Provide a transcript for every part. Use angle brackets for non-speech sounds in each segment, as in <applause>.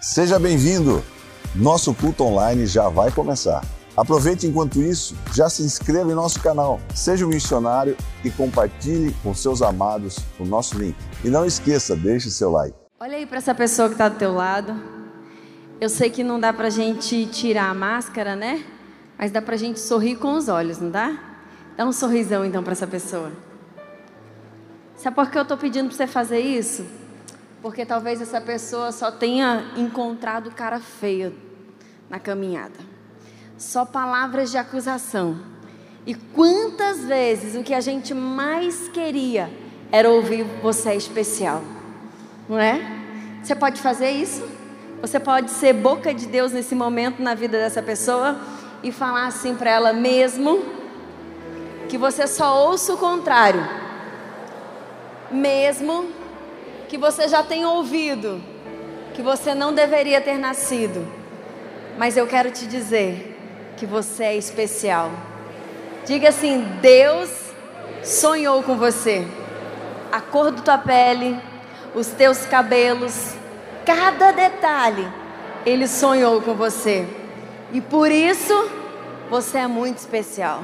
Seja bem-vindo! Nosso culto online já vai começar. Aproveite enquanto isso, já se inscreva em nosso canal, seja um missionário e compartilhe com seus amados o nosso link. E não esqueça, deixe seu like. Olha aí para essa pessoa que está do teu lado. Eu sei que não dá para a gente tirar a máscara, né? Mas dá para a gente sorrir com os olhos, não dá? Dá um sorrisão então para essa pessoa. Sabe por que eu estou pedindo para você fazer isso? Porque talvez essa pessoa só tenha encontrado cara feia na caminhada só palavras de acusação. E quantas vezes o que a gente mais queria era ouvir você é especial, não é? Você pode fazer isso? Você pode ser boca de Deus nesse momento na vida dessa pessoa e falar assim para ela mesmo que você só ouça o contrário, mesmo que você já tenha ouvido que você não deveria ter nascido. Mas eu quero te dizer que você é especial. Diga assim: Deus sonhou com você. A cor da tua pele, os teus cabelos, cada detalhe, Ele sonhou com você. E por isso, você é muito especial.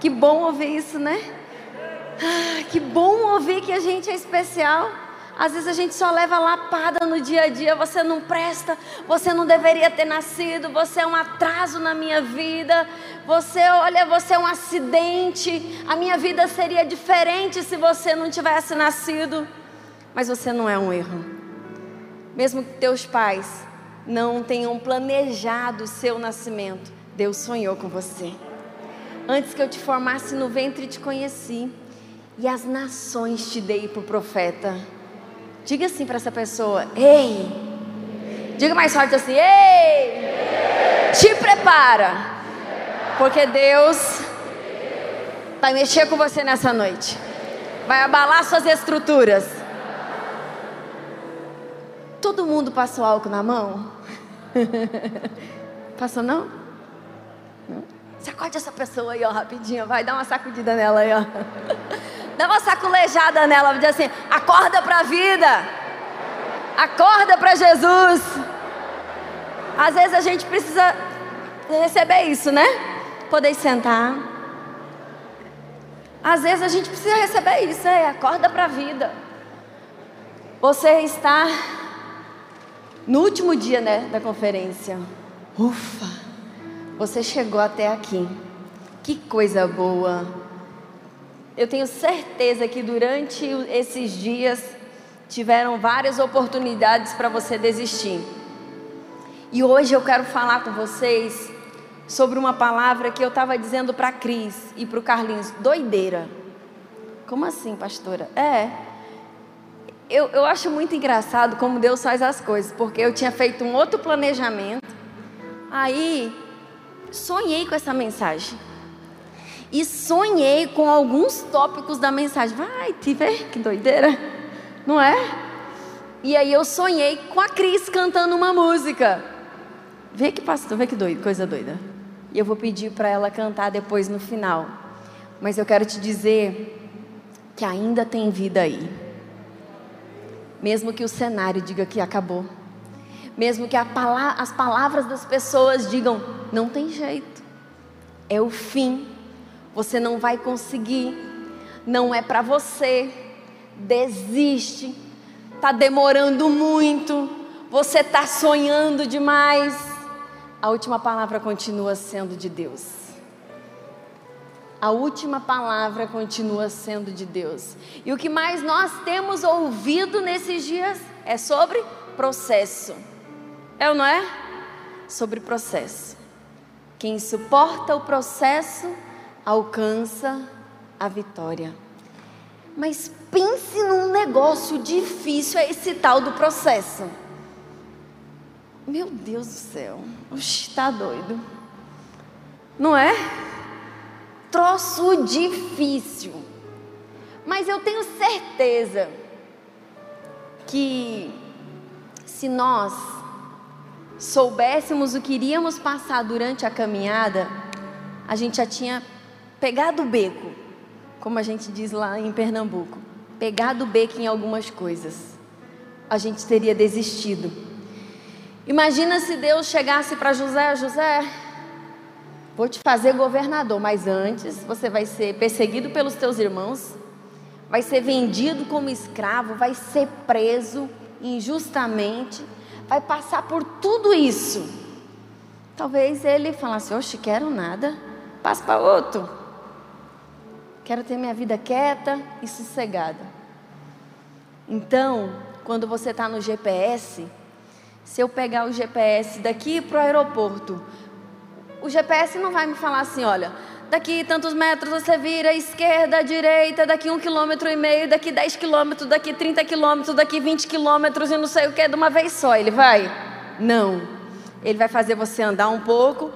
Que bom ouvir isso, né? Ah, que bom ouvir que a gente é especial. Às vezes a gente só leva lapada no dia a dia. Você não presta, você não deveria ter nascido, você é um atraso na minha vida. Você, olha, você é um acidente. A minha vida seria diferente se você não tivesse nascido. Mas você não é um erro. Mesmo que teus pais não tenham planejado o seu nascimento, Deus sonhou com você. Antes que eu te formasse no ventre, te conheci. E as nações te dei o profeta. Diga assim para essa pessoa: Ei. Diga mais forte assim: Ei. Te prepara. Porque Deus vai mexer com você nessa noite. Vai abalar suas estruturas. Todo mundo passou álcool na mão? <laughs> Passou não? não? Sacode essa pessoa aí, ó, rapidinho. Vai dar uma sacudida nela aí, ó. <laughs> Dá uma saculejada nela, diz assim: acorda para a vida, acorda para Jesus. Às vezes a gente precisa receber isso, né? Poder sentar. Às vezes a gente precisa receber isso, é, acorda para a vida. Você está no último dia, né, da conferência. Ufa, você chegou até aqui. Que coisa boa. Eu tenho certeza que durante esses dias tiveram várias oportunidades para você desistir. E hoje eu quero falar com vocês sobre uma palavra que eu estava dizendo para a Cris e para o Carlinhos: doideira. Como assim, pastora? É. Eu, eu acho muito engraçado como Deus faz as coisas, porque eu tinha feito um outro planejamento, aí sonhei com essa mensagem e sonhei com alguns tópicos da mensagem. Vai te ver que doideira, não é? E aí eu sonhei com a Cris cantando uma música. Vê que pastor, vê que doido, coisa doida. E eu vou pedir para ela cantar depois no final. Mas eu quero te dizer que ainda tem vida aí. Mesmo que o cenário diga que acabou. Mesmo que as palavras das pessoas digam, não tem jeito. É o fim você não vai conseguir, não é para você. Desiste, está demorando muito, você está sonhando demais. A última palavra continua sendo de Deus. A última palavra continua sendo de Deus. E o que mais nós temos ouvido nesses dias é sobre processo. É ou não é? Sobre processo. Quem suporta o processo alcança a vitória. Mas pense num negócio difícil, é esse tal do processo. Meu Deus do céu, está doido. Não é? Troço difícil. Mas eu tenho certeza que se nós soubéssemos o que iríamos passar durante a caminhada, a gente já tinha pegar do beco, como a gente diz lá em Pernambuco, pegar do beco em algumas coisas. a gente teria desistido. Imagina se Deus chegasse para José, José, vou te fazer governador, mas antes você vai ser perseguido pelos teus irmãos, vai ser vendido como escravo, vai ser preso injustamente, vai passar por tudo isso. Talvez ele falasse: Oxe, quero nada, passa para outro. Quero ter minha vida quieta e sossegada. Então, quando você está no GPS, se eu pegar o GPS daqui para o aeroporto, o GPS não vai me falar assim: olha, daqui tantos metros você vira esquerda, direita, daqui um quilômetro e meio, daqui 10 quilômetros, daqui 30 quilômetros, daqui 20 quilômetros e não sei o que, de uma vez só. Ele vai? Não. Ele vai fazer você andar um pouco,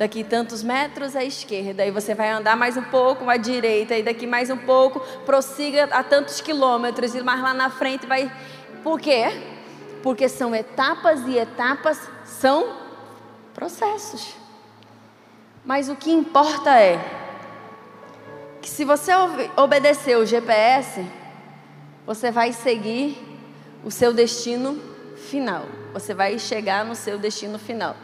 daqui tantos metros à esquerda, e você vai andar mais um pouco à direita, e daqui mais um pouco, prossiga a tantos quilômetros, e mais lá na frente vai. Por quê? Porque são etapas e etapas são processos. Mas o que importa é que se você obedecer o GPS, você vai seguir o seu destino final. Você vai chegar no seu destino final.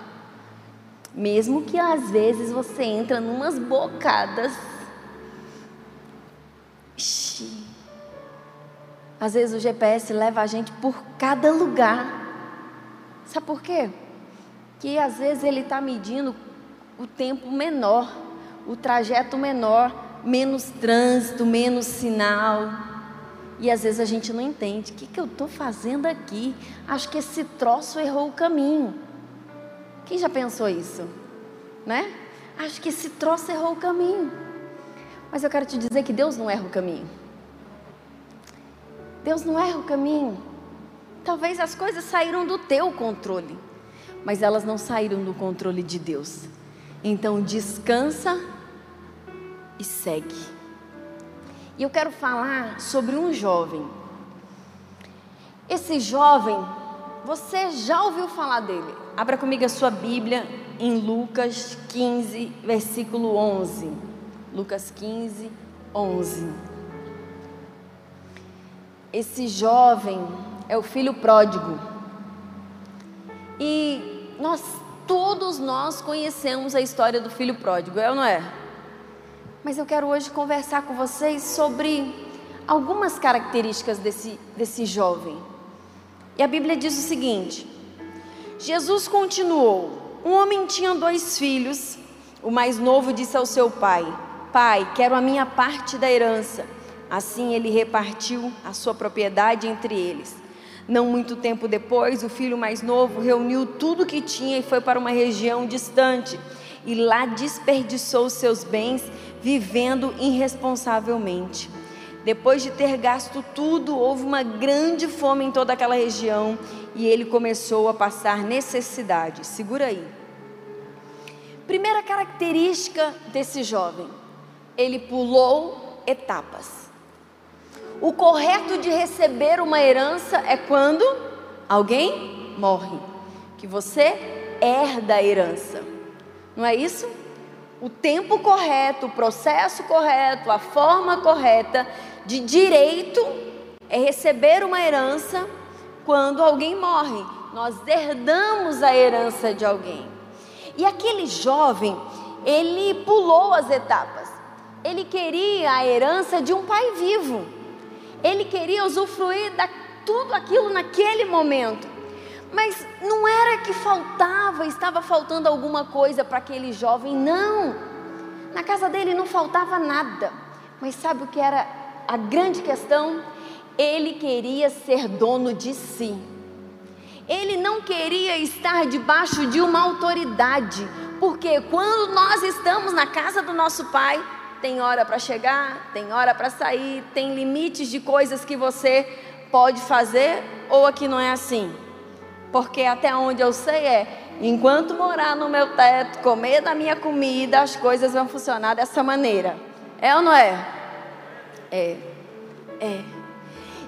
Mesmo que às vezes você entra numas bocadas. Às vezes o GPS leva a gente por cada lugar. Sabe por quê? Que às vezes ele está medindo o tempo menor, o trajeto menor, menos trânsito, menos sinal. E às vezes a gente não entende. O que, que eu estou fazendo aqui? Acho que esse troço errou o caminho. Quem já pensou isso? Né? Acho que esse troço errou o caminho. Mas eu quero te dizer que Deus não erra o caminho. Deus não erra o caminho. Talvez as coisas saíram do teu controle, mas elas não saíram do controle de Deus. Então descansa e segue. E eu quero falar sobre um jovem. Esse jovem, você já ouviu falar dele? Abra comigo a sua Bíblia em Lucas 15, versículo 11. Lucas 15, 11. Esse jovem é o filho pródigo. E nós Todos nós conhecemos a história do filho pródigo, é ou não é? Mas eu quero hoje conversar com vocês sobre algumas características desse, desse jovem. E a Bíblia diz o seguinte: Jesus continuou: Um homem tinha dois filhos. O mais novo disse ao seu pai: Pai, quero a minha parte da herança. Assim ele repartiu a sua propriedade entre eles. Não muito tempo depois, o filho mais novo reuniu tudo que tinha e foi para uma região distante. E lá desperdiçou seus bens, vivendo irresponsavelmente. Depois de ter gasto tudo, houve uma grande fome em toda aquela região e ele começou a passar necessidade. Segura aí. Primeira característica desse jovem: ele pulou etapas. O correto de receber uma herança é quando alguém morre, que você herda a herança. Não é isso? O tempo correto, o processo correto, a forma correta de direito é receber uma herança quando alguém morre. Nós herdamos a herança de alguém. E aquele jovem, ele pulou as etapas. Ele queria a herança de um pai vivo. Ele queria usufruir de tudo aquilo naquele momento. Mas não era que faltava, estava faltando alguma coisa para aquele jovem, não. Na casa dele não faltava nada. Mas sabe o que era a grande questão? Ele queria ser dono de si. Ele não queria estar debaixo de uma autoridade, porque quando nós estamos na casa do nosso pai, tem hora para chegar, tem hora para sair, tem limites de coisas que você pode fazer ou aqui não é assim. Porque até onde eu sei é, enquanto morar no meu teto, comer da minha comida, as coisas vão funcionar dessa maneira. É ou não é? É. É.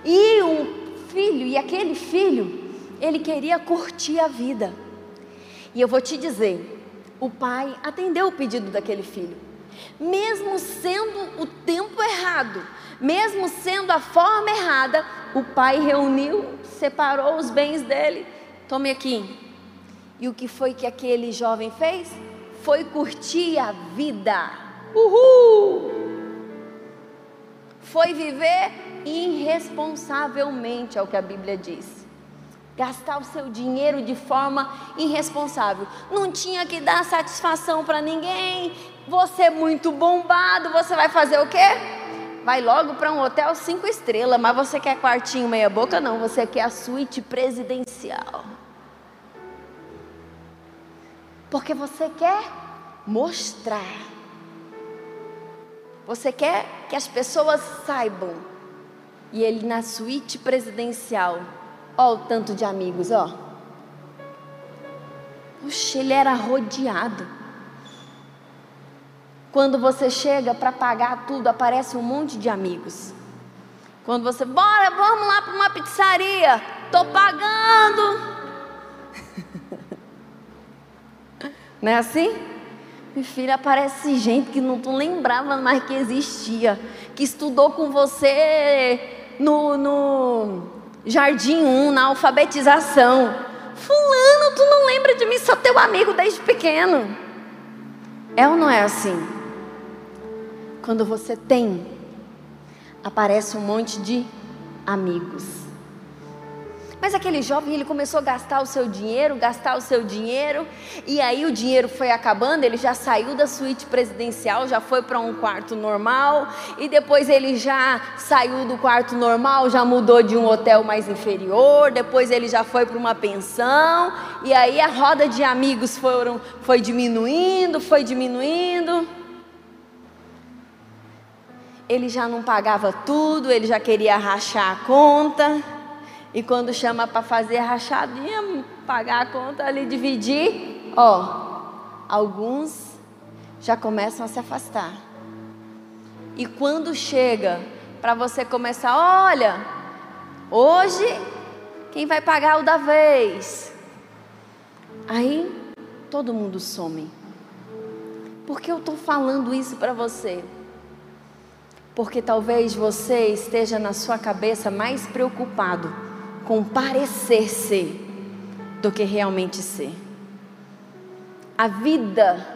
E um filho, e aquele filho, ele queria curtir a vida. E eu vou te dizer, o pai atendeu o pedido daquele filho mesmo sendo o tempo errado, mesmo sendo a forma errada, o pai reuniu, separou os bens dele. Tome aqui. E o que foi que aquele jovem fez? Foi curtir a vida. Uhul! Foi viver irresponsavelmente, é o que a Bíblia diz. Gastar o seu dinheiro de forma irresponsável. Não tinha que dar satisfação para ninguém. Você é muito bombado, você vai fazer o quê? Vai logo para um hotel cinco estrelas, mas você quer quartinho meia boca? Não, você quer a suíte presidencial. Porque você quer mostrar. Você quer que as pessoas saibam. E ele na suíte presidencial. Ó o tanto de amigos, ó. Puxa, ele era rodeado. Quando você chega para pagar tudo, aparece um monte de amigos. Quando você, bora, vamos lá para uma pizzaria. Tô pagando. <laughs> Não é assim? Minha filha, aparece gente que não tu lembrava mais que existia, que estudou com você no, no Jardim 1, na alfabetização. Fulano, tu não lembra de mim, sou teu amigo desde pequeno. É ou não é assim? Quando você tem, aparece um monte de amigos. Mas aquele jovem, ele começou a gastar o seu dinheiro, gastar o seu dinheiro, e aí o dinheiro foi acabando, ele já saiu da suíte presidencial, já foi para um quarto normal, e depois ele já saiu do quarto normal, já mudou de um hotel mais inferior, depois ele já foi para uma pensão, e aí a roda de amigos foram, foi diminuindo, foi diminuindo. Ele já não pagava tudo, ele já queria rachar a conta. E quando chama para fazer rachadinha, pagar a conta ali, dividir, ó, alguns já começam a se afastar. E quando chega para você começar, olha, hoje quem vai pagar o da vez? Aí todo mundo some. Por que eu estou falando isso para você? Porque talvez você esteja na sua cabeça mais preocupado com parecer ser do que realmente ser. A vida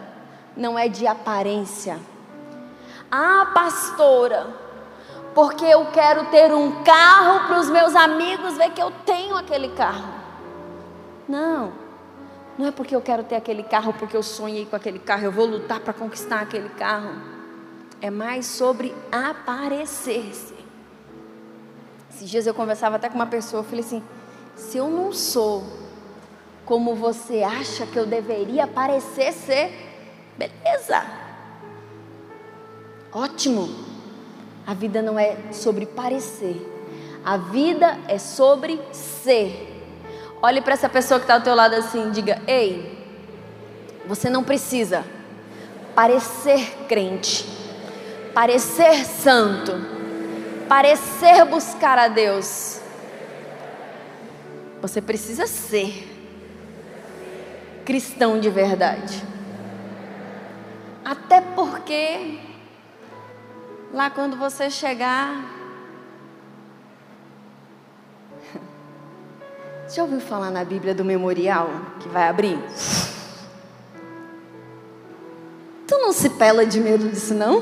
não é de aparência. Ah, pastora, porque eu quero ter um carro para os meus amigos ver que eu tenho aquele carro. Não, não é porque eu quero ter aquele carro, porque eu sonhei com aquele carro, eu vou lutar para conquistar aquele carro. É mais sobre aparecer-se. Esses dias eu conversava até com uma pessoa, eu falei assim: se eu não sou como você acha que eu deveria parecer ser, beleza. Ótimo. A vida não é sobre parecer. A vida é sobre ser. Olhe para essa pessoa que está ao teu lado assim, diga: Ei, você não precisa parecer crente, parecer santo parecer buscar a Deus. Você precisa ser cristão de verdade. Até porque lá quando você chegar. <laughs> Já ouviu falar na Bíblia do memorial que vai abrir? Tu não se pela de medo disso, não?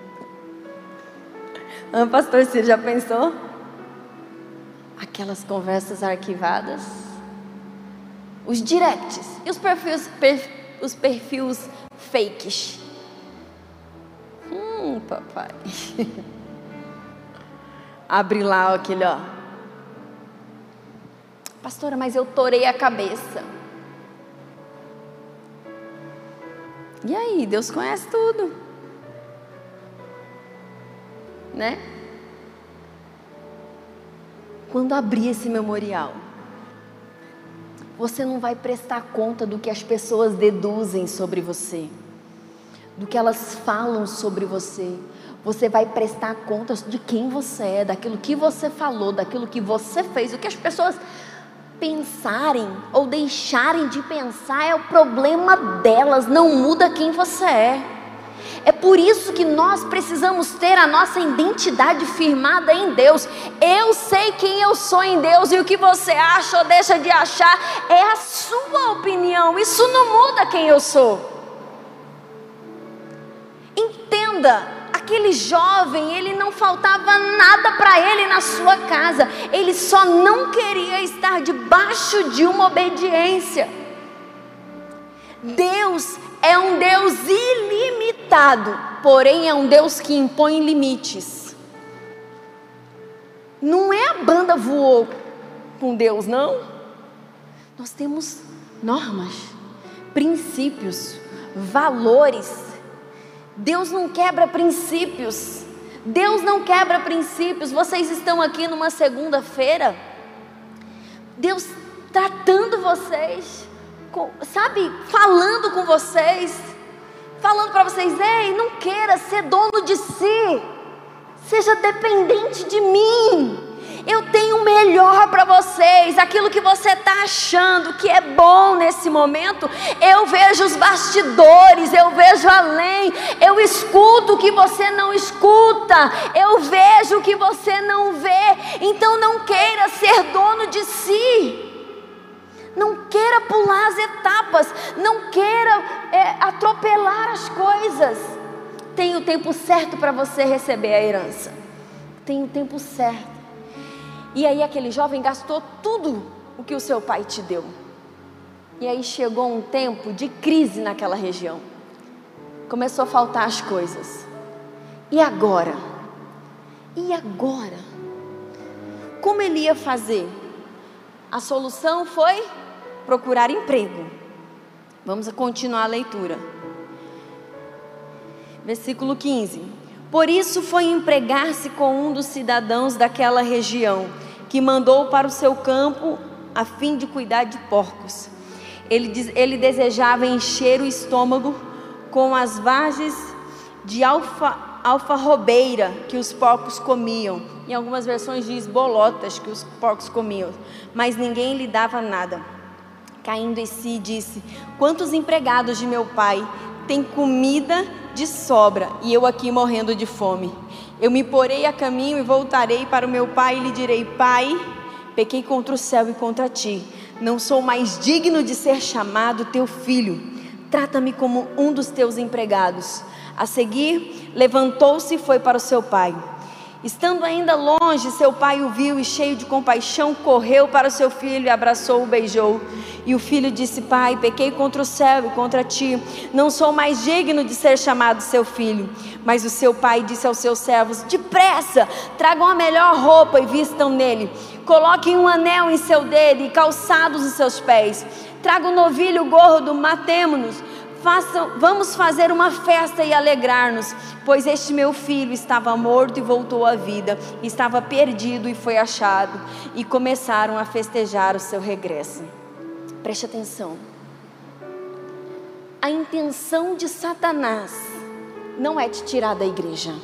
<laughs> Ah, pastor, você já pensou? Aquelas conversas arquivadas, os directs e os perfis, per, os perfis fakes. Hum, papai. <laughs> Abre lá aquele, ó. Pastora, mas eu torei a cabeça. E aí, Deus conhece tudo né? Quando abrir esse memorial, você não vai prestar conta do que as pessoas deduzem sobre você, do que elas falam sobre você. Você vai prestar conta de quem você é, daquilo que você falou, daquilo que você fez. O que as pessoas pensarem ou deixarem de pensar é o problema delas, não muda quem você é. É por isso que nós precisamos ter a nossa identidade firmada em Deus. Eu sei quem eu sou em Deus e o que você acha ou deixa de achar é a sua opinião. Isso não muda quem eu sou. Entenda aquele jovem, ele não faltava nada para ele na sua casa, ele só não queria estar debaixo de uma obediência. Deus é um Deus ilimitado, porém é um Deus que impõe limites. Não é a banda voou com Deus, não. Nós temos normas, princípios, valores Deus não quebra princípios. Deus não quebra princípios. Vocês estão aqui numa segunda-feira. Deus tratando vocês, sabe, falando com vocês, falando para vocês: ei, não queira ser dono de si, seja dependente de mim. Eu tenho o melhor para vocês. Aquilo que você está achando que é bom nesse momento, eu vejo os bastidores, eu vejo além, eu escuto o que você não escuta, eu vejo o que você não vê. Então não queira ser dono de si. Não queira pular as etapas, não queira é, atropelar as coisas. Tem o tempo certo para você receber a herança. Tem o tempo certo. E aí aquele jovem gastou tudo o que o seu pai te deu. E aí chegou um tempo de crise naquela região. Começou a faltar as coisas. E agora? E agora? Como ele ia fazer? A solução foi procurar emprego. Vamos continuar a leitura. Versículo 15. Por isso foi empregar-se com um dos cidadãos daquela região, que mandou para o seu campo a fim de cuidar de porcos. Ele, ele desejava encher o estômago com as vagens de alfa, alfarrobeira que os porcos comiam. Em algumas versões diz bolotas que os porcos comiam, mas ninguém lhe dava nada. Caindo em si, disse: Quantos empregados de meu pai têm comida de sobra e eu aqui morrendo de fome. Eu me porei a caminho e voltarei para o meu pai e lhe direi: Pai, pequei contra o céu e contra ti. Não sou mais digno de ser chamado teu filho. Trata-me como um dos teus empregados. A seguir, levantou-se e foi para o seu pai. Estando ainda longe, seu pai o viu e, cheio de compaixão, correu para o seu filho abraçou-o, beijou. E o filho disse: Pai, pequei contra o céu e contra ti, não sou mais digno de ser chamado seu filho. Mas o seu pai disse aos seus servos: Depressa, tragam a melhor roupa e vistam nele. Coloquem um anel em seu dedo e calçados os seus pés. Traga um novilho gordo, matemo-nos Façam, vamos fazer uma festa e alegrar-nos, pois este meu filho estava morto e voltou à vida, estava perdido e foi achado, e começaram a festejar o seu regresso. Preste atenção. A intenção de Satanás não é te tirar da igreja.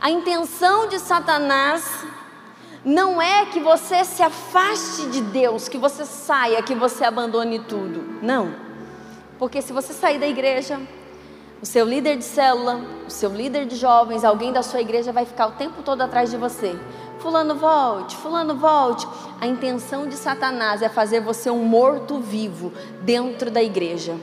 A intenção de Satanás não é que você se afaste de Deus, que você saia, que você abandone tudo. Não. Porque se você sair da igreja, o seu líder de célula, o seu líder de jovens, alguém da sua igreja vai ficar o tempo todo atrás de você. Fulano volte, fulano volte. A intenção de Satanás é fazer você um morto vivo dentro da igreja.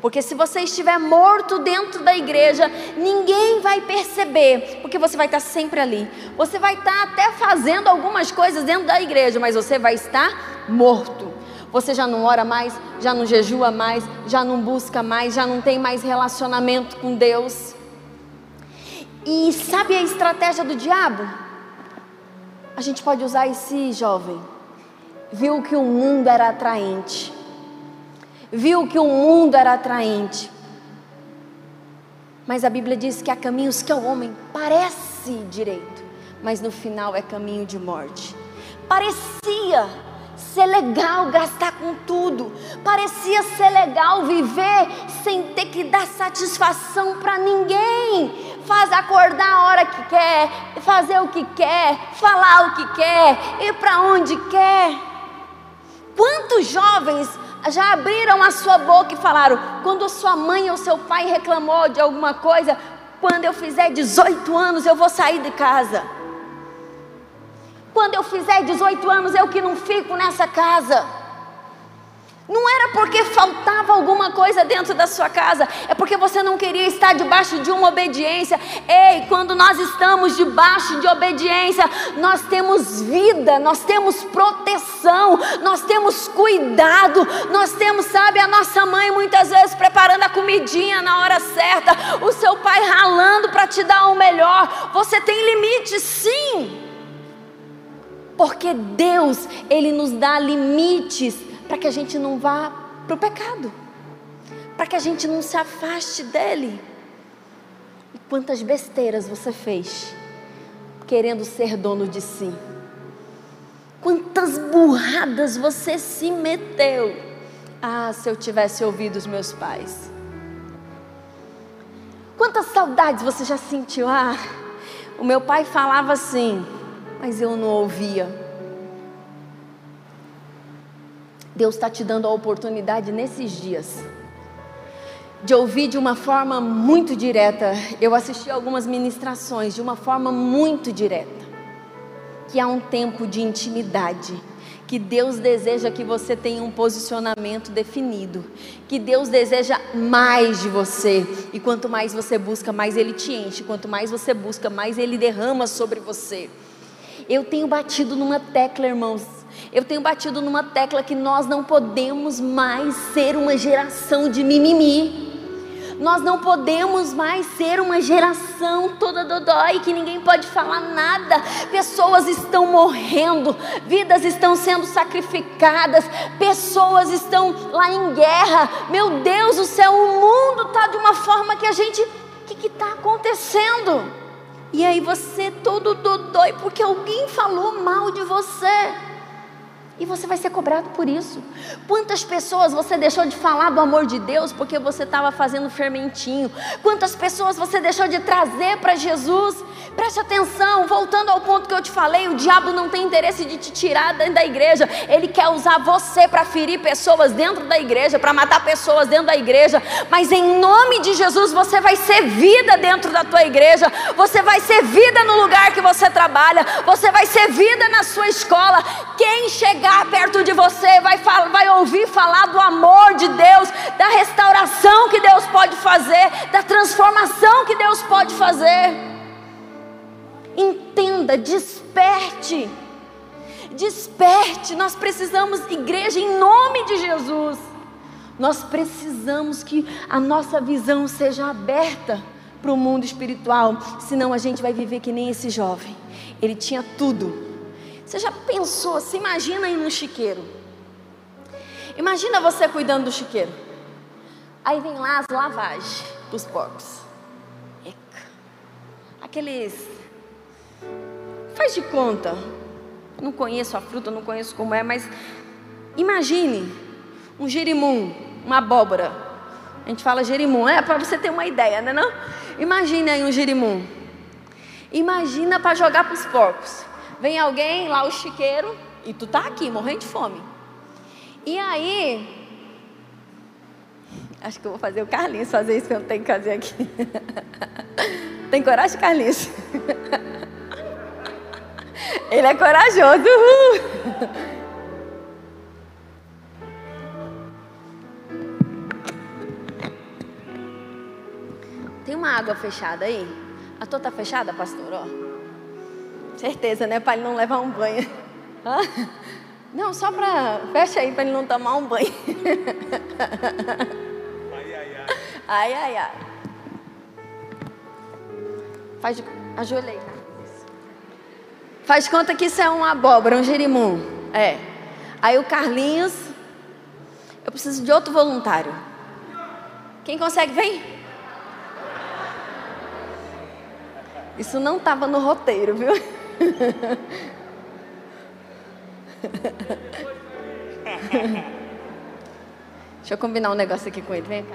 Porque se você estiver morto dentro da igreja, ninguém vai perceber, porque você vai estar sempre ali. Você vai estar até fazendo algumas coisas dentro da igreja, mas você vai estar morto. Você já não ora mais, já não jejua mais, já não busca mais, já não tem mais relacionamento com Deus. E sabe a estratégia do diabo? A gente pode usar esse jovem. Viu que o mundo era atraente. Viu que o mundo era atraente. Mas a Bíblia diz que há caminhos que ao homem parece direito, mas no final é caminho de morte. Parecia ser legal gastar com tudo, parecia ser legal viver sem ter que dar satisfação para ninguém. Faz acordar a hora que quer, fazer o que quer, falar o que quer, ir para onde quer. Quantos jovens já abriram a sua boca e falaram: quando sua mãe ou seu pai reclamou de alguma coisa, quando eu fizer 18 anos eu vou sair de casa. Quando eu fizer 18 anos eu que não fico nessa casa. Não era porque faltava alguma coisa dentro da sua casa, é porque você não queria estar debaixo de uma obediência. Ei, quando nós estamos debaixo de obediência, nós temos vida, nós temos proteção, nós temos cuidado, nós temos, sabe, a nossa mãe muitas vezes preparando a comidinha na hora certa, o seu pai ralando para te dar o melhor. Você tem limite, sim. Porque Deus, Ele nos dá limites para que a gente não vá para o pecado, para que a gente não se afaste dele. E quantas besteiras você fez, querendo ser dono de si? Quantas burradas você se meteu? Ah, se eu tivesse ouvido os meus pais. Quantas saudades você já sentiu? Ah, o meu pai falava assim, mas eu não ouvia. Deus está te dando a oportunidade nesses dias de ouvir de uma forma muito direta. Eu assisti algumas ministrações de uma forma muito direta. Que há um tempo de intimidade. Que Deus deseja que você tenha um posicionamento definido. Que Deus deseja mais de você. E quanto mais você busca, mais Ele te enche. Quanto mais você busca, mais Ele derrama sobre você. Eu tenho batido numa tecla, irmãos eu tenho batido numa tecla que nós não podemos mais ser uma geração de mimimi. Nós não podemos mais ser uma geração toda dodói que ninguém pode falar nada. Pessoas estão morrendo, vidas estão sendo sacrificadas, pessoas estão lá em guerra. Meu Deus do céu, o mundo está de uma forma que a gente. O que está acontecendo? E aí você todo dodói porque alguém falou mal de você. E você vai ser cobrado por isso. Quantas pessoas você deixou de falar do amor de Deus porque você estava fazendo fermentinho? Quantas pessoas você deixou de trazer para Jesus? Preste atenção, voltando ao ponto que eu te falei: o diabo não tem interesse de te tirar da igreja, ele quer usar você para ferir pessoas dentro da igreja, para matar pessoas dentro da igreja. Mas em nome de Jesus, você vai ser vida dentro da tua igreja, você vai ser vida no lugar que você trabalha, você vai ser vida na sua escola. Quem chegar chegar perto de você, vai, vai ouvir falar do amor de Deus, da restauração que Deus pode fazer, da transformação que Deus pode fazer. Entenda, desperte, desperte. Nós precisamos, igreja, em nome de Jesus, nós precisamos que a nossa visão seja aberta para o mundo espiritual, senão a gente vai viver que nem esse jovem. Ele tinha tudo, você já pensou, se imagina aí no chiqueiro. Imagina você cuidando do chiqueiro. Aí vem lá as lavagens dos porcos. Eca. Aqueles. Faz de conta. Não conheço a fruta, não conheço como é, mas imagine um girimum, uma abóbora. A gente fala girimum, é para você ter uma ideia, né não? Imagine aí um girimum. Imagina para jogar para os porcos. Vem alguém, lá o chiqueiro, e tu tá aqui, morrendo de fome. E aí, acho que eu vou fazer o Carlinhos fazer isso que eu não tenho que fazer aqui. <laughs> Tem coragem, Carlinhos? <laughs> Ele é corajoso. Tem uma água fechada aí? A tua tá fechada, pastor? Ó. Certeza, né? Para ele não levar um banho. Não, só para. Fecha aí para ele não tomar um banho. Ai, ai, ai. Ai, ai, ai. Faz. Ajoelhei, Faz conta que isso é uma abóbora, um jerimum. É. Aí o Carlinhos. Eu preciso de outro voluntário. Quem consegue, vem? Isso não estava no roteiro, viu? <laughs> Deixa eu combinar um negócio aqui com ele. Vem cá.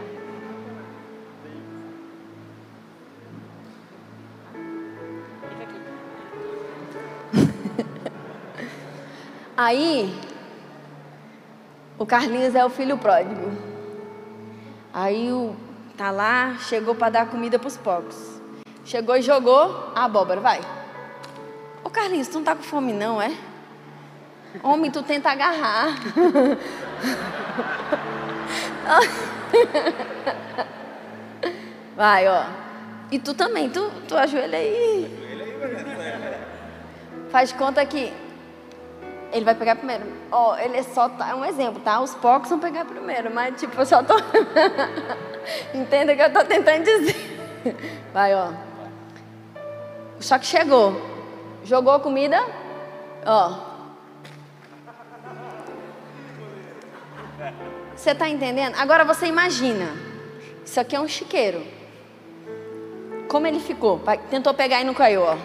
<laughs> Aí, O Carlinhos é o filho pródigo. Aí o tá lá, chegou para dar comida para os porcos. Chegou e jogou a abóbora, vai. Ô Carlinhos, tu não tá com fome não, é? Homem, tu tenta agarrar. <laughs> Vai, ó. E tu também, tu, tu ajoelha aí. Faz conta que ele vai pegar primeiro. Ó, oh, ele é só tá, é um exemplo, tá? Os porcos vão pegar primeiro, mas tipo, eu só tô <laughs> Entenda o que eu tô tentando dizer. Vai, ó. Só que chegou. Jogou comida, ó. Você tá entendendo? Agora você imagina. Isso aqui é um chiqueiro. Como ele ficou? Tentou pegar e não caiu, ó.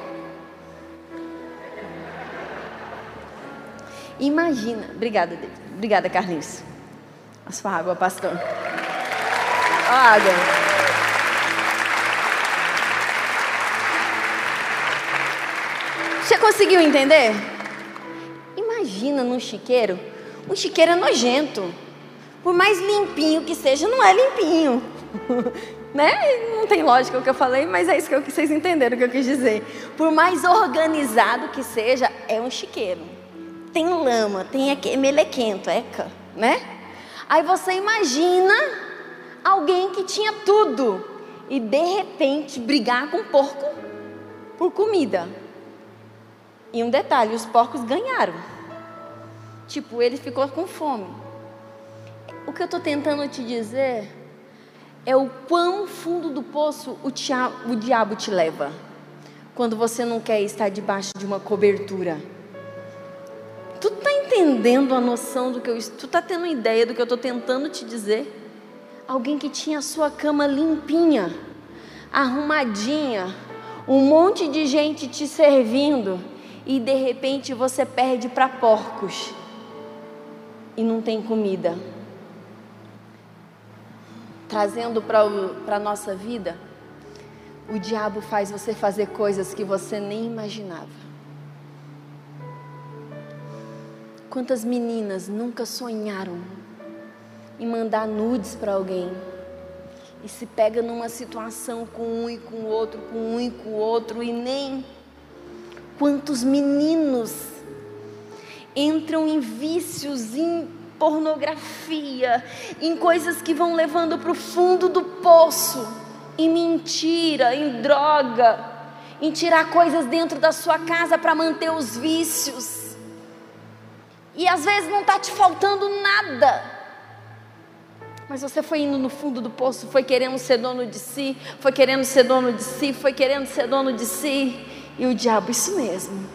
Imagina. Obrigada. Obrigada, Carlinhos. A sua água, pastor. A água. Você conseguiu entender? Imagina num chiqueiro. Um chiqueiro é nojento. Por mais limpinho que seja, não é limpinho. <laughs> né? Não tem lógica o que eu falei, mas é isso que vocês entenderam o que eu quis dizer. Por mais organizado que seja, é um chiqueiro tem lama, tem melequento, eca, né? Aí você imagina alguém que tinha tudo e de repente brigar com o porco por comida. E um detalhe, os porcos ganharam. Tipo, ele ficou com fome. O que eu estou tentando te dizer é o quão fundo do poço o, tia, o diabo te leva. Quando você não quer estar debaixo de uma cobertura Tu está entendendo a noção do que eu. Tu está tendo ideia do que eu estou tentando te dizer? Alguém que tinha a sua cama limpinha, arrumadinha, um monte de gente te servindo e de repente você perde para porcos e não tem comida. Trazendo para a nossa vida, o diabo faz você fazer coisas que você nem imaginava. Quantas meninas nunca sonharam em mandar nudes para alguém e se pega numa situação com um e com o outro, com um e com o outro e nem quantos meninos entram em vícios, em pornografia, em coisas que vão levando para o fundo do poço, em mentira, em droga, em tirar coisas dentro da sua casa para manter os vícios. E às vezes não está te faltando nada. Mas você foi indo no fundo do poço, foi querendo ser dono de si, foi querendo ser dono de si, foi querendo ser dono de si. E o diabo, isso mesmo.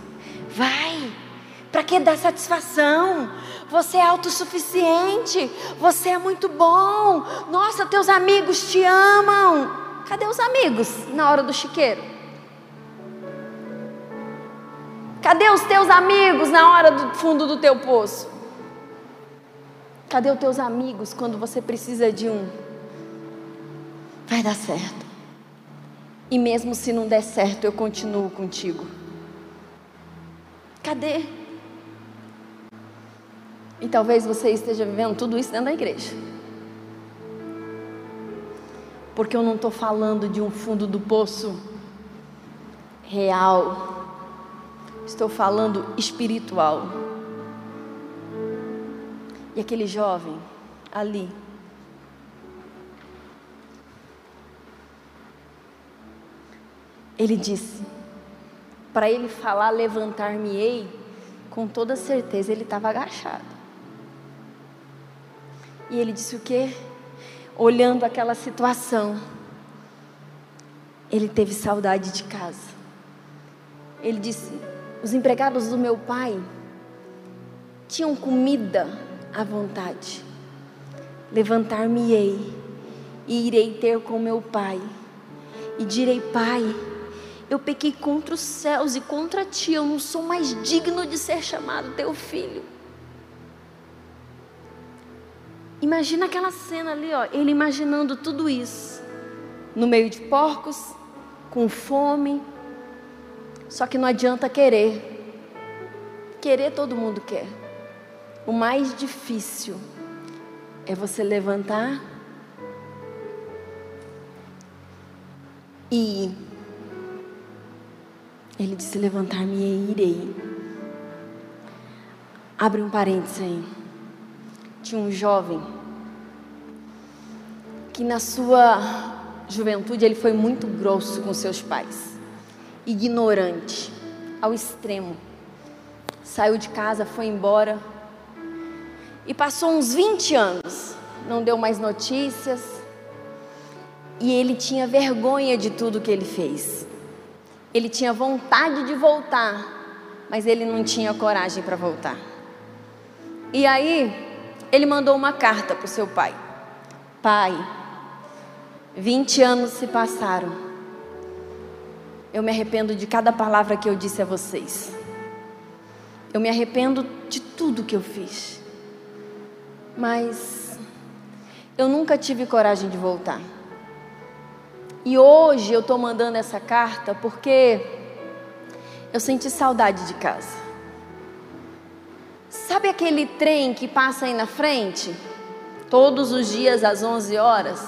Vai. Para que dar satisfação? Você é autossuficiente. Você é muito bom. Nossa, teus amigos te amam. Cadê os amigos na hora do chiqueiro? Cadê os teus amigos na hora do fundo do teu poço? Cadê os teus amigos quando você precisa de um? Vai dar certo. E mesmo se não der certo, eu continuo contigo. Cadê? E talvez você esteja vivendo tudo isso dentro da igreja. Porque eu não estou falando de um fundo do poço real Estou falando espiritual. E aquele jovem ali, ele disse, para ele falar, levantar-me-ei, com toda certeza ele estava agachado. E ele disse o quê? Olhando aquela situação, ele teve saudade de casa. Ele disse: os empregados do meu pai tinham comida à vontade. Levantar-me-ei e irei ter com meu pai. E direi: Pai, eu pequei contra os céus e contra ti, eu não sou mais digno de ser chamado teu filho. Imagina aquela cena ali, ó, ele imaginando tudo isso, no meio de porcos, com fome, só que não adianta querer. Querer todo mundo quer. O mais difícil é você levantar e ele disse: Levantar-me e irei. Abre um parênteses aí. Tinha um jovem que na sua juventude ele foi muito grosso com seus pais, ignorante ao extremo. Saiu de casa, foi embora e passou uns 20 anos, não deu mais notícias e ele tinha vergonha de tudo que ele fez. Ele tinha vontade de voltar, mas ele não tinha coragem para voltar. E aí, ele mandou uma carta para o seu pai: Pai, 20 anos se passaram. Eu me arrependo de cada palavra que eu disse a vocês. Eu me arrependo de tudo que eu fiz. Mas eu nunca tive coragem de voltar. E hoje eu estou mandando essa carta porque eu senti saudade de casa. Sabe aquele trem que passa aí na frente? Todos os dias às 11 horas?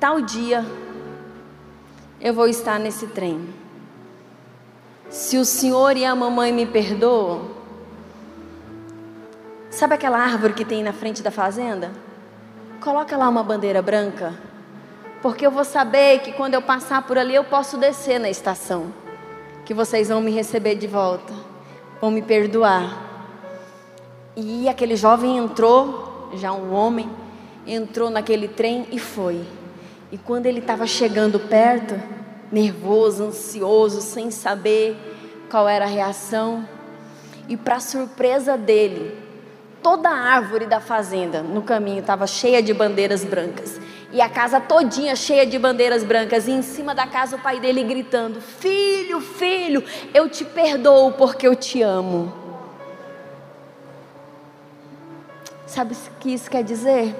Tal dia eu vou estar nesse trem. Se o senhor e a mamãe me perdoam, sabe aquela árvore que tem na frente da fazenda? Coloca lá uma bandeira branca porque eu vou saber que quando eu passar por ali eu posso descer na estação, que vocês vão me receber de volta, vão me perdoar. E aquele jovem entrou, já um homem, entrou naquele trem e foi. E quando ele estava chegando perto, nervoso, ansioso, sem saber qual era a reação, e para surpresa dele, toda a árvore da fazenda no caminho estava cheia de bandeiras brancas e a casa todinha cheia de bandeiras brancas, e em cima da casa o pai dele gritando: Filho, filho, eu te perdoo porque eu te amo. Sabe o que isso quer dizer?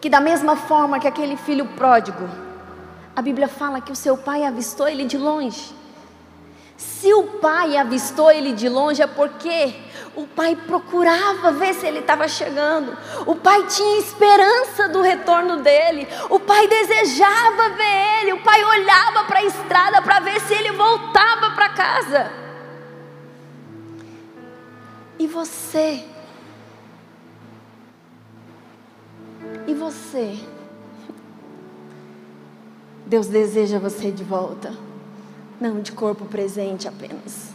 Que da mesma forma que aquele filho pródigo, a Bíblia fala que o seu pai avistou ele de longe. Se o pai avistou ele de longe, é porque o pai procurava ver se ele estava chegando. O pai tinha esperança do retorno dele. O pai desejava ver ele. O pai olhava para a estrada para ver se ele voltava para casa. E você? E você? Deus deseja você de volta, não de corpo presente apenas.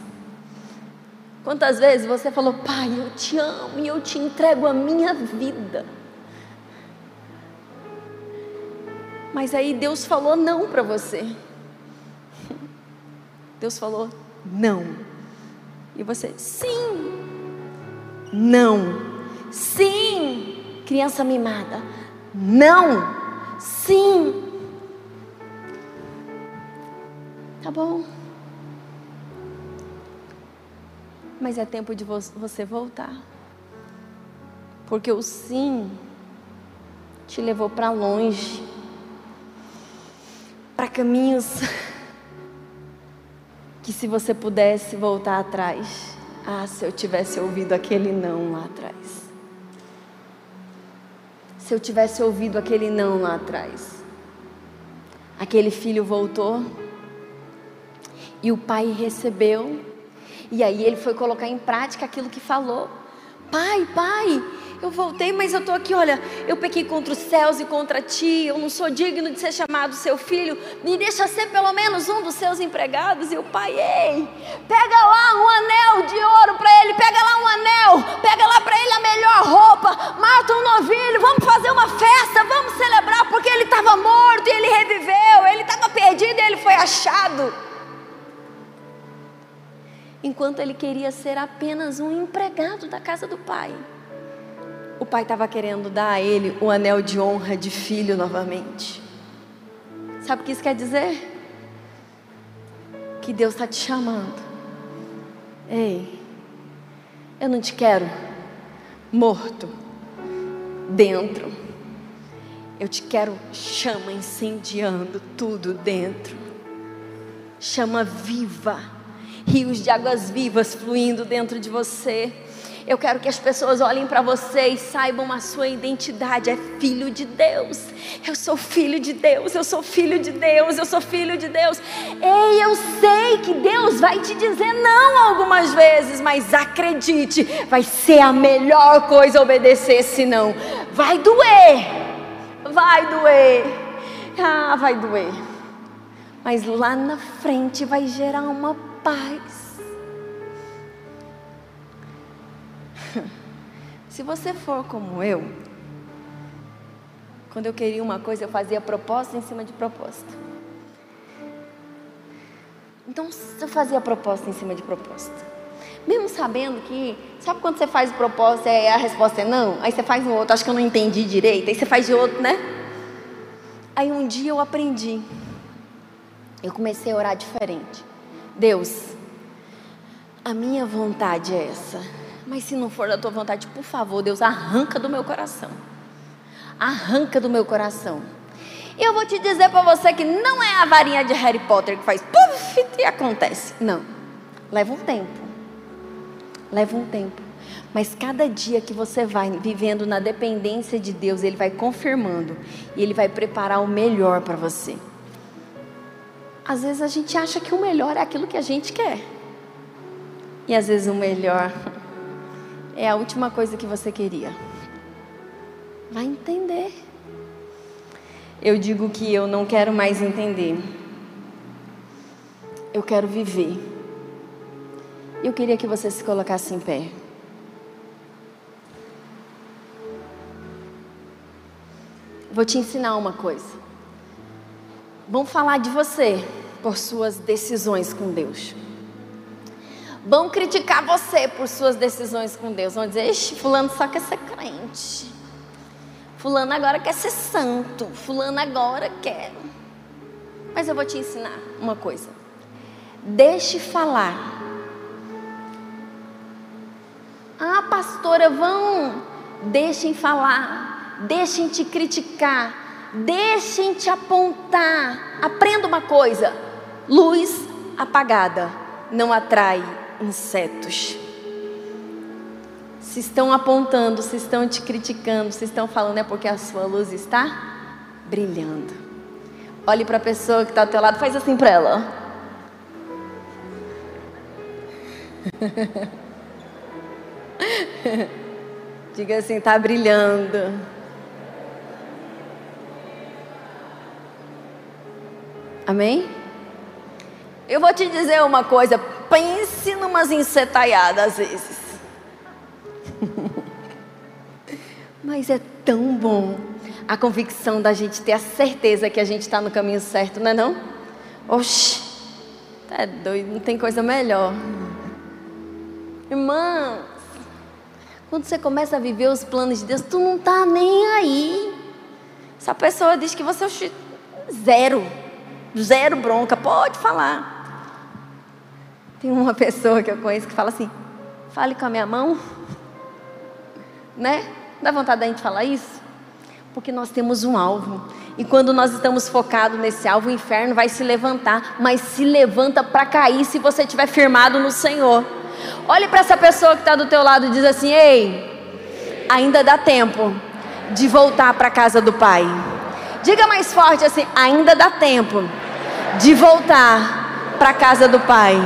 Quantas vezes você falou, Pai, eu te amo e eu te entrego a minha vida. Mas aí Deus falou não para você. Deus falou não. E você, sim. Não. Sim. Criança mimada. Não. Sim. Tá bom. mas é tempo de você voltar. Porque o sim te levou para longe, para caminhos que se você pudesse voltar atrás, ah, se eu tivesse ouvido aquele não lá atrás. Se eu tivesse ouvido aquele não lá atrás. Aquele filho voltou e o pai recebeu. E aí ele foi colocar em prática aquilo que falou. Pai, pai, eu voltei, mas eu estou aqui, olha, eu pequei contra os céus e contra ti, eu não sou digno de ser chamado seu filho, me deixa ser pelo menos um dos seus empregados. E o pai, ei, pega lá um anel de ouro para ele, pega lá um anel, pega lá para ele a melhor roupa, mata um novilho, vamos fazer uma festa, vamos celebrar, porque ele estava morto e ele reviveu, ele estava perdido e ele foi achado enquanto ele queria ser apenas um empregado da casa do pai. O pai estava querendo dar a ele o anel de honra de filho novamente. Sabe o que isso quer dizer? Que Deus está te chamando. Ei, eu não te quero morto dentro. Eu te quero chama incendiando tudo dentro. Chama viva rios de águas vivas fluindo dentro de você. Eu quero que as pessoas olhem para você e saibam a sua identidade é filho de Deus. Eu sou filho de Deus, eu sou filho de Deus, eu sou filho de Deus. Ei, eu sei que Deus vai te dizer não algumas vezes, mas acredite, vai ser a melhor coisa obedecer, senão vai doer. Vai doer. Ah, vai doer. Mas lá na frente vai gerar uma paz <laughs> Se você for como eu, quando eu queria uma coisa, eu fazia proposta em cima de proposta. Então, eu fazia proposta em cima de proposta. Mesmo sabendo que, sabe quando você faz proposta e a resposta é não? Aí você faz um outro, acho que eu não entendi direito, aí você faz de outro, né? Aí um dia eu aprendi. Eu comecei a orar diferente. Deus, a minha vontade é essa mas se não for da tua vontade, por favor, Deus, arranca do meu coração. Arranca do meu coração. E eu vou te dizer para você que não é a varinha de Harry Potter que faz puff e acontece. Não. Leva um tempo. Leva um tempo. Mas cada dia que você vai vivendo na dependência de Deus, Ele vai confirmando e Ele vai preparar o melhor para você. Às vezes a gente acha que o melhor é aquilo que a gente quer. E às vezes o melhor <laughs> é a última coisa que você queria. Vai entender. Eu digo que eu não quero mais entender. Eu quero viver. Eu queria que você se colocasse em pé. Vou te ensinar uma coisa. Vão falar de você por suas decisões com Deus vão criticar você por suas decisões com Deus. Vão dizer, Ixi, fulano só quer ser crente. Fulano agora quer ser santo. Fulano agora quer. Mas eu vou te ensinar uma coisa. Deixe falar. Ah, pastora, vão. Deixem falar. Deixem te criticar. Deixem te apontar. Aprenda uma coisa: luz apagada não atrai insetos. Se estão apontando, se estão te criticando, se estão falando, é porque a sua luz está brilhando. Olhe para a pessoa que está ao teu lado, faz assim para ela. <laughs> Diga assim, está brilhando. Amém? Eu vou te dizer uma coisa, pense numas ensetaiadas às vezes. <laughs> Mas é tão bom a convicção da gente ter a certeza que a gente está no caminho certo, não é não? Oxi, tá doido, não tem coisa melhor. Irmãs, quando você começa a viver os planos de Deus, tu não tá nem aí. Essa pessoa diz que você é zero, zero bronca, pode falar. Tem uma pessoa que eu conheço que fala assim: fale com a minha mão. Né? Dá vontade da gente falar isso? Porque nós temos um alvo. E quando nós estamos focados nesse alvo, o inferno vai se levantar, mas se levanta para cair se você estiver firmado no Senhor. Olhe para essa pessoa que está do teu lado e diz assim: Ei, ainda dá tempo de voltar para a casa do Pai. Diga mais forte assim: ainda dá tempo de voltar para a casa do Pai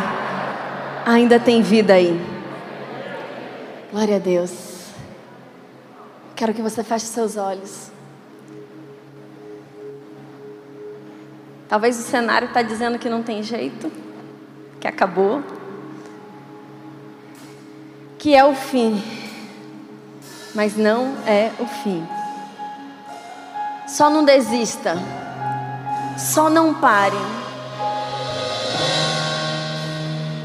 ainda tem vida aí. Glória a Deus. Quero que você feche seus olhos. Talvez o cenário está dizendo que não tem jeito, que acabou, que é o fim, mas não é o fim. Só não desista, só não pare.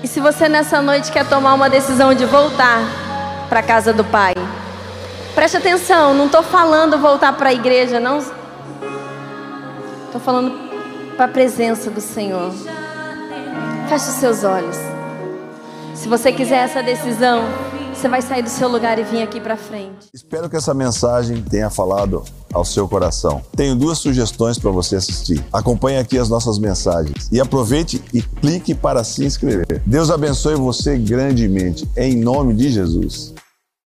E se você nessa noite quer tomar uma decisão de voltar para a casa do Pai, preste atenção, não estou falando voltar para a igreja, não. Estou falando para a presença do Senhor. Feche os seus olhos. Se você quiser essa decisão, você vai sair do seu lugar e vir aqui para frente. Espero que essa mensagem tenha falado ao seu coração. Tenho duas sugestões para você assistir. Acompanhe aqui as nossas mensagens e aproveite e clique para se inscrever. Deus abençoe você grandemente, em nome de Jesus.